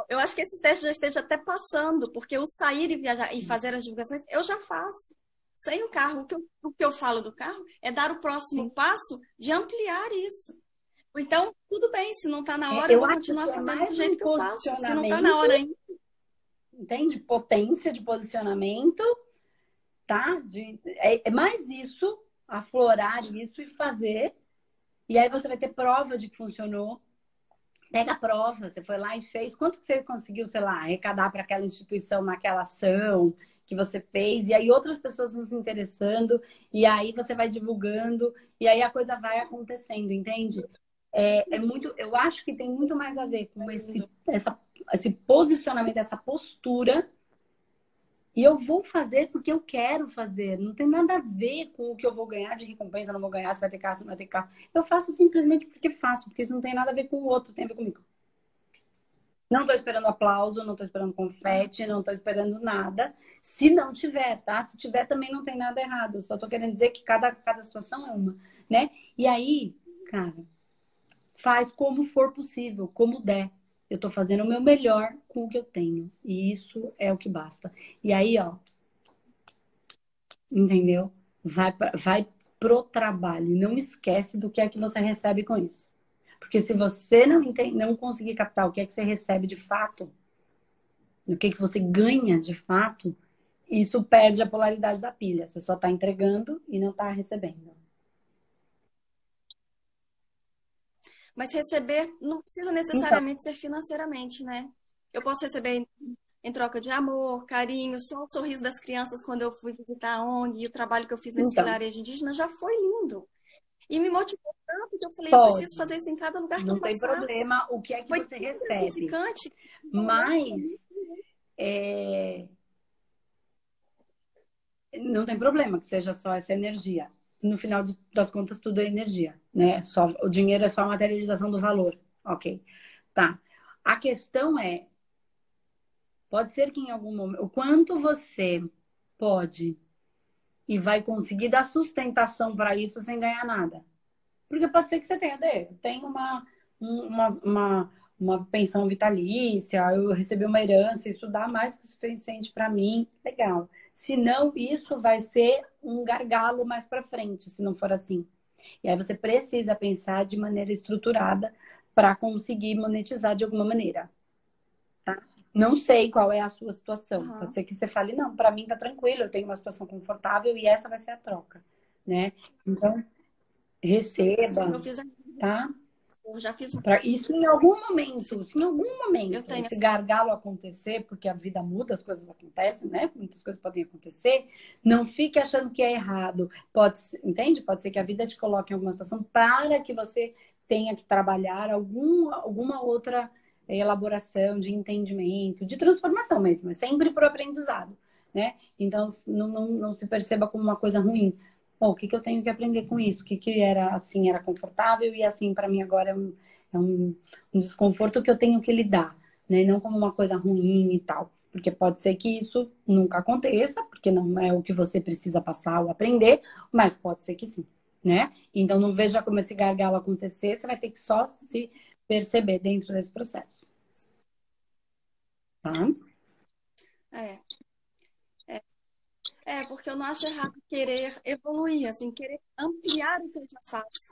Eu acho que esses testes já estejam até passando, porque o sair e viajar e fazer as divulgações eu já faço. Sem o carro, o que eu, o que eu falo do carro é dar o próximo passo de ampliar isso. Então, tudo bem, se não está na hora, eu, eu vou continuar é fazendo do jeito um que eu faço. Se não está na hora ainda. Entende? Potência de posicionamento, tá? De, é, é mais isso, aflorar isso e fazer. E aí você vai ter prova de que funcionou. Pega a prova, você foi lá e fez. Quanto que você conseguiu, sei lá, arrecadar para aquela instituição naquela ação que você fez? E aí outras pessoas vão se interessando, e aí você vai divulgando, e aí a coisa vai acontecendo, entende? É, é, muito, eu acho que tem muito mais a ver com esse, essa, esse posicionamento, essa postura. E eu vou fazer porque eu quero fazer. Não tem nada a ver com o que eu vou ganhar de recompensa, não vou ganhar, se vai ter carro, se não vai ter carro. Eu faço simplesmente porque faço, porque isso não tem nada a ver com o outro, tem a ver comigo. Não estou esperando aplauso, não estou esperando confete, não estou esperando nada. Se não tiver, tá? Se tiver, também não tem nada errado. Só estou querendo dizer que cada, cada situação é uma, né? E aí, cara, faz como for possível, como der. Eu estou fazendo o meu melhor com o que eu tenho. E isso é o que basta. E aí, ó, Entendeu? Vai, vai pro trabalho. Não esquece do que é que você recebe com isso. Porque se você não, entende, não conseguir captar o que é que você recebe de fato, o que é que você ganha de fato, isso perde a polaridade da pilha. Você só está entregando e não está recebendo. Mas receber não precisa necessariamente então, ser financeiramente, né? Eu posso receber em troca de amor, carinho, só o sorriso das crianças quando eu fui visitar a ONG e o trabalho que eu fiz nesse então, vilarejo indígena já foi lindo. E me motivou tanto que eu falei, Pode. eu preciso fazer isso em cada lugar que não eu passar. Não tem problema o que é que foi você recebe. Mas é... não tem problema que seja só essa energia. No final das contas, tudo é energia, né? Só, o dinheiro é só a materialização do valor. Ok. Tá. A questão é Pode ser que em algum momento, o quanto você pode e vai conseguir dar sustentação para isso sem ganhar nada. Porque pode ser que você tenha, tem uma, uma, uma, uma, pensão vitalícia, eu recebi uma herança, isso dá mais que o suficiente para mim, legal. Se não, isso vai ser um gargalo mais para frente, se não for assim. E aí você precisa pensar de maneira estruturada para conseguir monetizar de alguma maneira. Não sei qual é a sua situação. Uhum. Pode ser que você fale, não, para mim tá tranquilo, eu tenho uma situação confortável e essa vai ser a troca, né? Então, receba, tá? Eu já fiz. Pra... E se em algum momento, se em algum momento tenho... esse gargalo acontecer, porque a vida muda, as coisas acontecem, né? Muitas coisas podem acontecer. Não fique achando que é errado. Pode, entende? Pode ser que a vida te coloque em alguma situação para que você tenha que trabalhar algum, alguma outra elaboração, de entendimento, de transformação mesmo, é sempre para o aprendizado, né? Então, não, não, não, se perceba como uma coisa ruim. O que, que eu tenho que aprender com isso? O que, que era assim, era confortável e assim, para mim agora é, um, é um, um, desconforto que eu tenho que lidar, né? Não como uma coisa ruim e tal. Porque pode ser que isso nunca aconteça, porque não é o que você precisa passar ou aprender, mas pode ser que sim, né? Então, não veja como esse gargalo acontecer, você vai ter que só se perceber dentro desse processo. Tá? É. É, porque eu não acho errado querer evoluir, assim, querer ampliar o que eu já faço.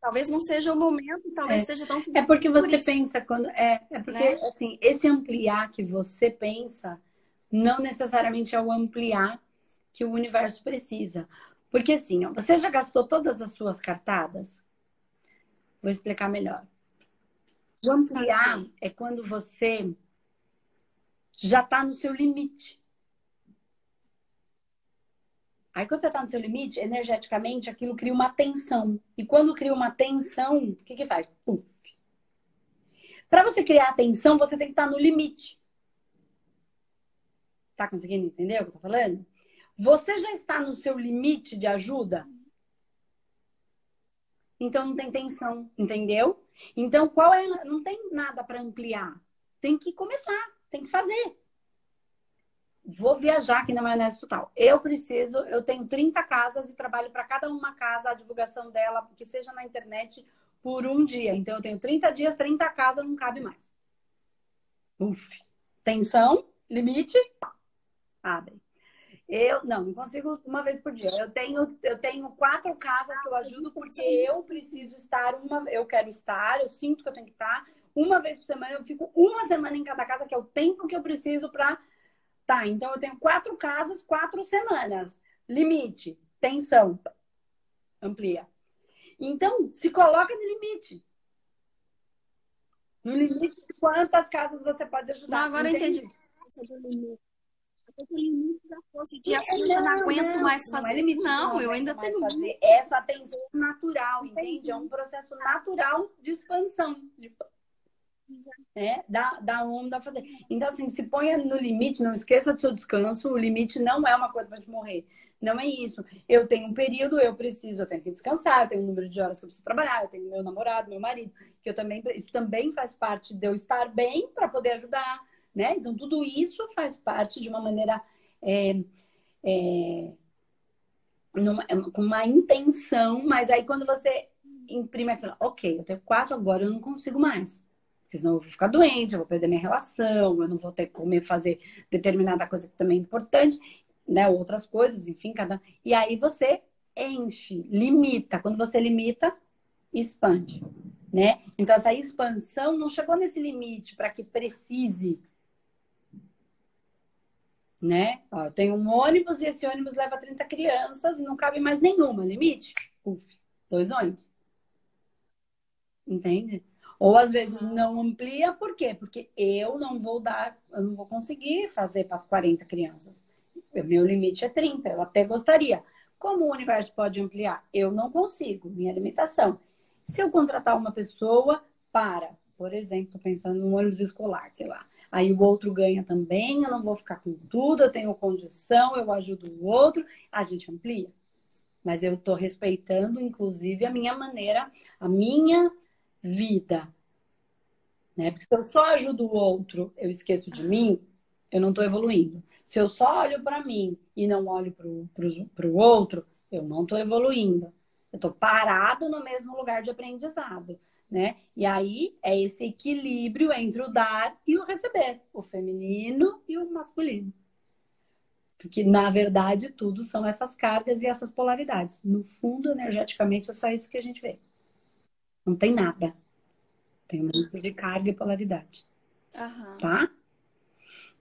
Talvez não seja o momento, talvez é. esteja tão. É porque você por pensa quando. É, é porque, né? assim, esse ampliar que você pensa não necessariamente é o ampliar que o universo precisa. Porque, assim, ó, você já gastou todas as suas cartadas? Vou explicar melhor. O ampliar é quando você já está no seu limite. Aí, quando você está no seu limite, energeticamente, aquilo cria uma tensão. E quando cria uma tensão, o que, que faz? Para você criar tensão, você tem que estar tá no limite. Tá conseguindo entender o que eu tô falando? Você já está no seu limite de ajuda? Então não tem tensão, entendeu? Então qual é? Não tem nada para ampliar. Tem que começar, tem que fazer. Vou viajar aqui na maionese total. Eu preciso, eu tenho 30 casas e trabalho para cada uma casa a divulgação dela, que seja na internet, por um dia. Então eu tenho 30 dias, 30 casas, não cabe mais. Uf. Tensão, limite, abre. Eu não, não consigo uma vez por dia. Eu tenho, eu tenho quatro casas que eu ajudo porque eu preciso estar uma, eu quero estar, eu sinto que eu tenho que estar uma vez por semana. Eu fico uma semana em cada casa que é o tempo que eu preciso para tá. Então eu tenho quatro casas, quatro semanas. Limite, tensão, amplia. Então se coloca no limite. No limite de quantas casas você pode ajudar. Não, agora entende? eu entendi o limite da força de assim, eu já não aguento não, mais fazer. Não, é limite, não, não eu ainda tenho fazer essa atenção natural, Entendi. entende? É um processo natural de expansão. De... É, da, da onda fazer. Então, assim, se ponha no limite, não esqueça do seu descanso. O limite não é uma coisa para te morrer. Não é isso. Eu tenho um período, eu preciso, eu tenho que descansar, eu tenho um número de horas que eu preciso trabalhar, eu tenho meu namorado, meu marido, que eu também, isso também faz parte de eu estar bem para poder ajudar né? Então, tudo isso faz parte de uma maneira é, é, numa, com uma intenção, mas aí quando você imprime aquilo, ok, eu tenho quatro agora, eu não consigo mais. Porque senão eu vou ficar doente, eu vou perder minha relação, eu não vou ter como fazer determinada coisa que também é importante. né, outras coisas, enfim, cada. E aí você enche, limita. Quando você limita, expande, né? Então essa expansão não chegou nesse limite para que precise, né? Ó, tem um ônibus e esse ônibus leva 30 crianças e não cabe mais nenhuma, limite. Uf, dois ônibus. Entende? Ou às vezes não amplia, por quê? Porque eu não vou dar, eu não vou conseguir fazer para 40 crianças. O meu limite é 30, eu até gostaria. Como o universo pode ampliar? Eu não consigo, minha limitação. Se eu contratar uma pessoa para, por exemplo, pensando no ônibus escolar, sei lá, aí o outro ganha também, eu não vou ficar com tudo, eu tenho condição, eu ajudo o outro, a gente amplia. Mas eu estou respeitando, inclusive, a minha maneira, a minha vida. Né? Porque se eu só ajudo o outro, eu esqueço de mim, eu não estou evoluindo. Se eu só olho para mim e não olho para o outro, eu não estou evoluindo. Eu estou parado no mesmo lugar de aprendizado. Né? E aí é esse equilíbrio entre o dar e o receber, o feminino e o masculino. Porque, na verdade, tudo são essas cargas e essas polaridades. No fundo, energeticamente, é só isso que a gente vê. Não tem nada. Tem um monte de carga e polaridade. Uhum. Tá?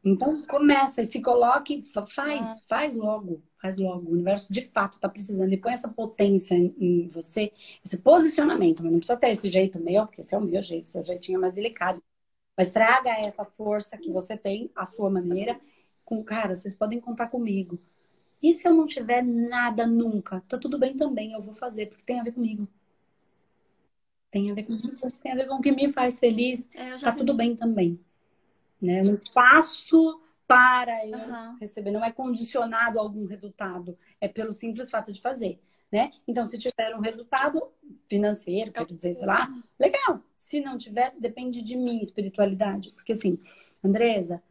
Então começa, se coloque, faz, uhum. faz logo, faz logo. O universo de fato está precisando. E põe essa potência em, em, você, esse posicionamento. Mas não precisa ter esse jeito meu, porque esse é o meu jeito, seu jeitinho é mais delicado. Mas traga essa força que você tem, a sua maneira, com cara, vocês podem contar comigo. E se eu não tiver nada nunca? Tá tudo bem também, eu vou fazer, porque tem a ver comigo. Tem a ver com, tem a ver com o que me faz feliz. É, tá vi. tudo bem também. Né? Eu não faço para eu uhum. receber, não é condicionado a algum resultado, é pelo simples fato de fazer, né? Então, se tiver um resultado financeiro, quero dizer, sei lá, legal. Se não tiver, depende de mim, espiritualidade. Porque assim, Andresa,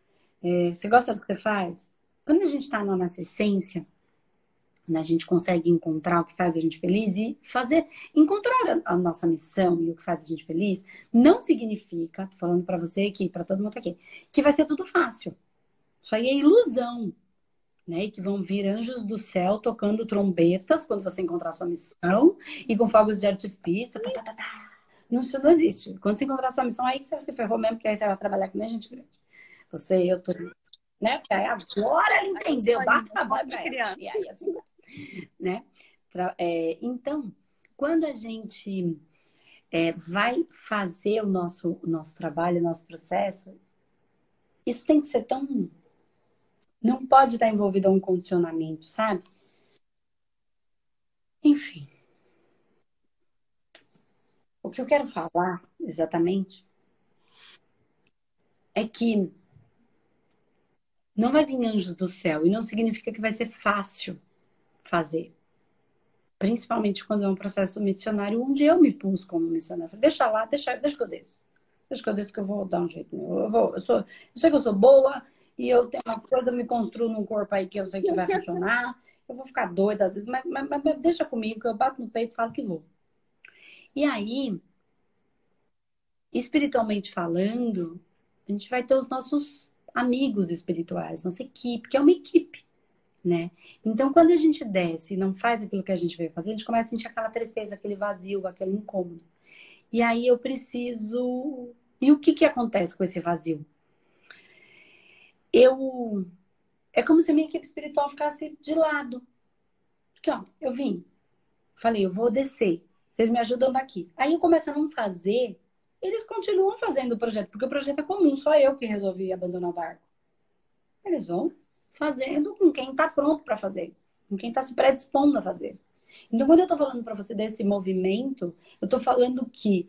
é, você gosta do que você faz? Quando a gente está na nossa essência, né? A gente consegue encontrar o que faz a gente feliz e fazer, encontrar a, nossa missão e o que faz a gente feliz, não significa, tô falando para você aqui, para todo mundo aqui, que vai ser tudo fácil. Isso aí é ilusão, né? E que vão vir anjos do céu tocando trombetas quando você encontrar a sua missão e com fogos de artifício. Tá, tá, tá, tá. Não, isso não existe. Quando você encontrar a sua missão, aí que você se ferrou mesmo, porque aí você vai trabalhar com a gente grande. Você, eu, tô. Né? Porque aí agora ele entendeu, a voz pra ela. E aí, assim, né? É, então, quando a gente é, vai fazer o nosso, o nosso trabalho, o nosso processo, isso tem que ser tão. Não pode estar envolvido a um condicionamento, sabe? Enfim. O que eu quero falar exatamente é que não vai vir anjos do céu e não significa que vai ser fácil fazer. Principalmente quando é um processo missionário, onde eu me pus como missionária. Deixa lá, deixa, deixa que eu desço. Deixa que eu desço que eu vou dar um jeito. Eu, vou, eu, sou, eu sei que eu sou boa e eu tenho uma coisa, eu me construo num corpo aí que eu sei que vai funcionar. Eu vou ficar doida às vezes, mas, mas, mas deixa comigo que eu bato no peito e falo que vou. E aí, espiritualmente falando, a gente vai ter os nossos amigos espirituais, nossa equipe, que é uma equipe né? Então, quando a gente desce e não faz aquilo que a gente veio fazer, a gente começa a sentir aquela tristeza, aquele vazio, aquele incômodo. E aí eu preciso. E o que que acontece com esse vazio? Eu. É como se a minha equipe espiritual ficasse de lado. Porque, ó, eu vim, falei, eu vou descer, vocês me ajudam daqui. Aí eu começo a não fazer, eles continuam fazendo o projeto, porque o projeto é comum, só eu que resolvi abandonar o barco. Eles vão, fazendo com quem está pronto para fazer, com quem está se predispondo a fazer. Então, quando eu estou falando para você desse movimento, eu estou falando que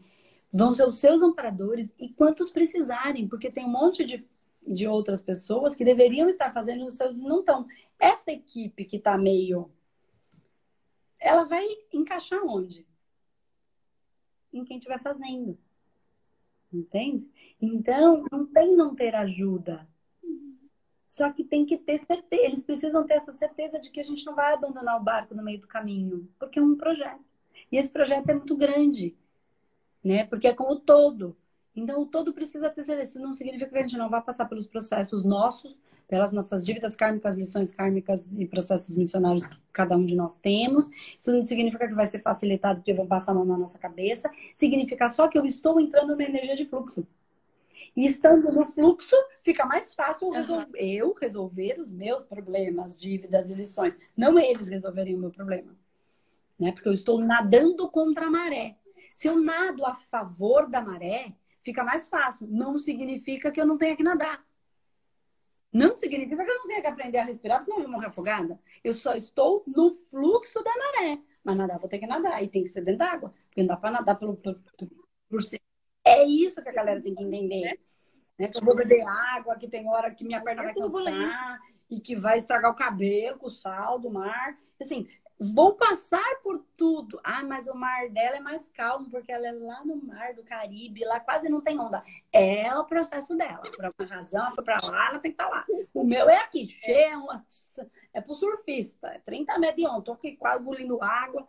vão ser os seus amparadores e quantos precisarem, porque tem um monte de, de outras pessoas que deveriam estar fazendo os seus não estão. Essa equipe que está meio. Ela vai encaixar onde? Em quem estiver fazendo. Entende? Então, não tem não ter ajuda. Só que tem que ter certeza, eles precisam ter essa certeza de que a gente não vai abandonar o barco no meio do caminho, porque é um projeto. E esse projeto é muito grande, né? Porque é como todo. Então, o todo precisa ter Isso não significa que a gente não vai passar pelos processos nossos, pelas nossas dívidas kármicas, lições kármicas e processos missionários que cada um de nós temos. Isso não significa que vai ser facilitado porque vão passar a mão na nossa cabeça. Significa só que eu estou entrando numa energia de fluxo. E estando no fluxo, fica mais fácil uhum. eu resolver os meus problemas, dívidas e lições. Não eles resolverem o meu problema. Né? Porque eu estou nadando contra a maré. Se eu nado a favor da maré, fica mais fácil. Não significa que eu não tenha que nadar. Não significa que eu não tenha que aprender a respirar, senão eu vou morrer afogada. Eu só estou no fluxo da maré. Mas nadar, vou ter que nadar. E tem que ser dentro d'água. Porque não dá para nadar pelo, por, por, por si. É isso que a galera tem que entender. Né? Que eu vou beber água, que tem hora que minha perna vai cansar e que vai estragar o cabelo com o sal do mar. Assim, vou passar por tudo. Ah, mas o mar dela é mais calmo, porque ela é lá no mar do Caribe, lá quase não tem onda. É o processo dela. Por uma razão, ela foi pra lá, ela tem que estar tá lá. O meu é aqui, cheio, é pro surfista, é 30 metros de onda. Tô aqui quase engolindo água,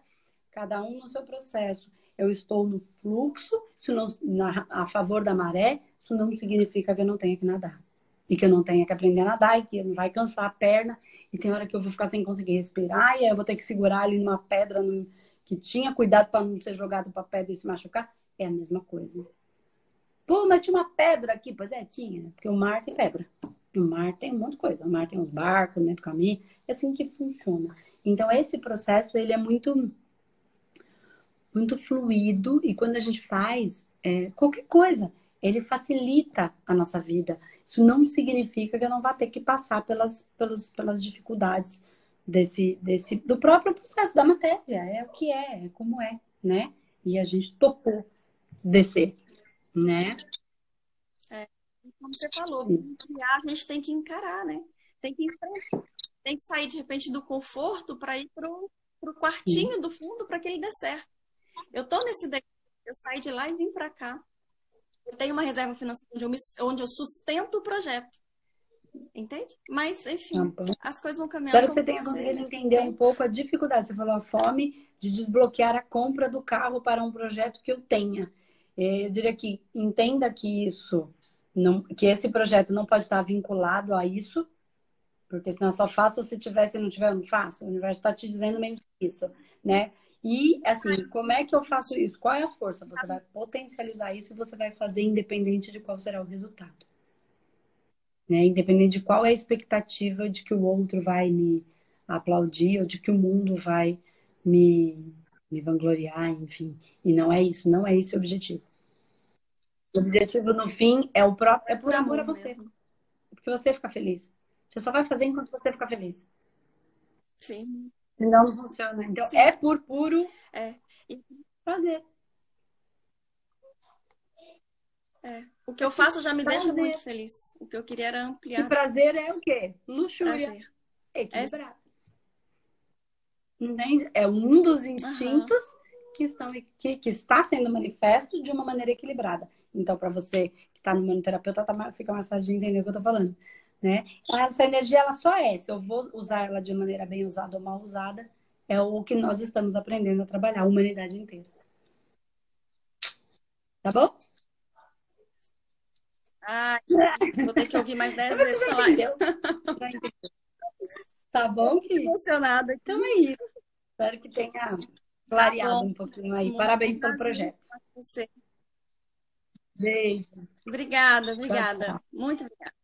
cada um no seu processo. Eu estou no fluxo, se não, na, a favor da maré, isso não significa que eu não tenha que nadar. E que eu não tenha que aprender a nadar, e que não vai cansar a perna, e tem hora que eu vou ficar sem conseguir respirar, e aí eu vou ter que segurar ali numa pedra no... que tinha cuidado para não ser jogado para pedra e se machucar. É a mesma coisa. Pô, mas tinha uma pedra aqui. Pois é, tinha. Porque o mar tem pedra. O mar tem um monte de coisa. O mar tem uns barcos dentro do caminho. É assim que funciona. Então, esse processo, ele é muito, muito fluido. E quando a gente faz é, qualquer coisa, ele facilita a nossa vida. Isso não significa que eu não vá ter que passar pelas, pelos, pelas dificuldades desse, desse, do próprio processo da matéria. É o que é, é como é, né? E a gente topou descer, né? É, como você falou, criar, a gente tem que encarar, né? Tem que tem que sair de repente do conforto para ir pro, pro quartinho Sim. do fundo para que ele dê certo. Eu tô nesse eu saí de lá e vim para cá. Eu tenho uma reserva financeira onde eu, me, onde eu sustento o projeto. Entende? Mas, enfim, as coisas vão caminhar. Espero que você tenha conseguido entender um pouco a dificuldade. Você falou a fome de desbloquear a compra do carro para um projeto que eu tenha. É, eu diria que entenda que isso, não, que esse projeto não pode estar vinculado a isso, porque senão eu só faço se tiver, se não tiver, eu não faço. O universo está te dizendo mesmo isso, né? E, assim, como é que eu faço isso? Qual é a força? Você vai potencializar isso e você vai fazer independente de qual será o resultado. Né? Independente de qual é a expectativa de que o outro vai me aplaudir ou de que o mundo vai me, me vangloriar, enfim. E não é isso, não é esse o objetivo. O objetivo, no fim, é o próprio, é por amor a você. Porque você fica feliz. Você só vai fazer enquanto você ficar feliz. Sim. Não funciona. Então, Sim. é por puro é. fazer. É. O que eu faço já me prazer. deixa muito feliz. O que eu queria era ampliar. E prazer é o quê? Luxúria. Prazer. Equilibrado. É. Entende? É um dos instintos uhum. que, estão, que, que está sendo manifesto de uma maneira equilibrada. Então, para você que está no manoterapeuta, tá, fica mais fácil de entender o que eu estou falando né? Essa energia ela só é, se eu vou usar ela de maneira bem usada ou mal usada, é o que nós estamos aprendendo a trabalhar, a humanidade inteira. Tá bom? Ah, vou ter que ouvir mais dez vezes falar. Tá bom, querido? Emocionada. Então é isso. Espero que tenha clareado tá um pouquinho aí. Parabéns pelo projeto. Beijo. Obrigada, obrigada. Muito obrigada.